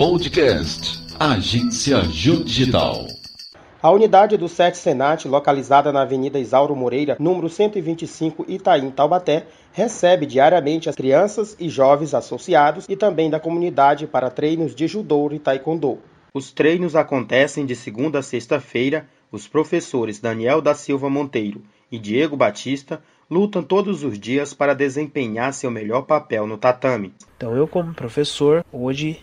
Podcast Agência Digital. A unidade do SET Senat, localizada na Avenida Isauro Moreira, número 125, Itaim, Taubaté, recebe diariamente as crianças e jovens associados e também da comunidade para treinos de judô e taekwondo. Os treinos acontecem de segunda a sexta-feira. Os professores Daniel da Silva Monteiro e Diego Batista lutam todos os dias para desempenhar seu melhor papel no tatame. Então eu como professor, hoje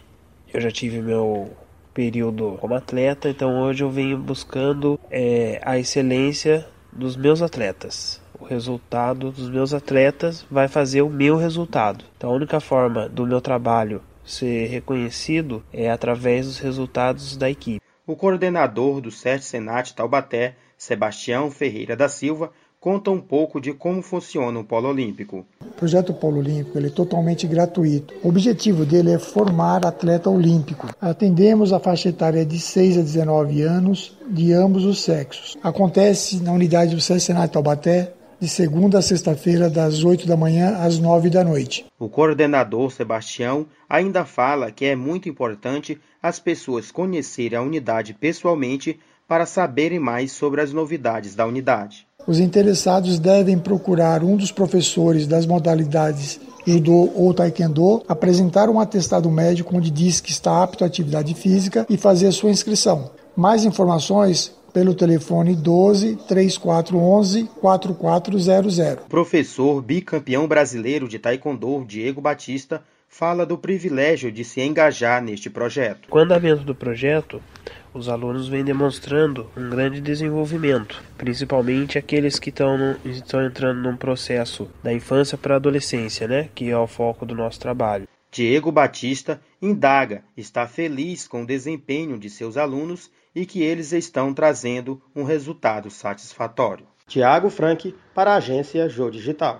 eu já tive meu período como atleta, então hoje eu venho buscando é, a excelência dos meus atletas. O resultado dos meus atletas vai fazer o meu resultado. Então a única forma do meu trabalho ser reconhecido é através dos resultados da equipe. O coordenador do SET Senat Taubaté, Sebastião Ferreira da Silva, conta um pouco de como funciona o Polo Olímpico. O projeto Polo Olímpico ele é totalmente gratuito. O objetivo dele é formar atleta olímpico. Atendemos a faixa etária de 6 a 19 anos de ambos os sexos. Acontece na unidade do Senat Taubaté, de segunda a sexta-feira, das 8 da manhã às 9 da noite. O coordenador Sebastião ainda fala que é muito importante as pessoas conhecerem a unidade pessoalmente para saberem mais sobre as novidades da unidade. Os interessados devem procurar um dos professores das modalidades judô ou taekwondo, apresentar um atestado médico onde diz que está apto à atividade física e fazer a sua inscrição. Mais informações pelo telefone 12 3411 4400. Professor bicampeão brasileiro de taekwondo Diego Batista fala do privilégio de se engajar neste projeto. Com o andamento do projeto, os alunos vêm demonstrando um grande desenvolvimento, principalmente aqueles que estão, entrando num processo da infância para a adolescência, né, que é o foco do nosso trabalho. Diego Batista indaga, está feliz com o desempenho de seus alunos e que eles estão trazendo um resultado satisfatório. Tiago Frank, para a agência Jô Digital.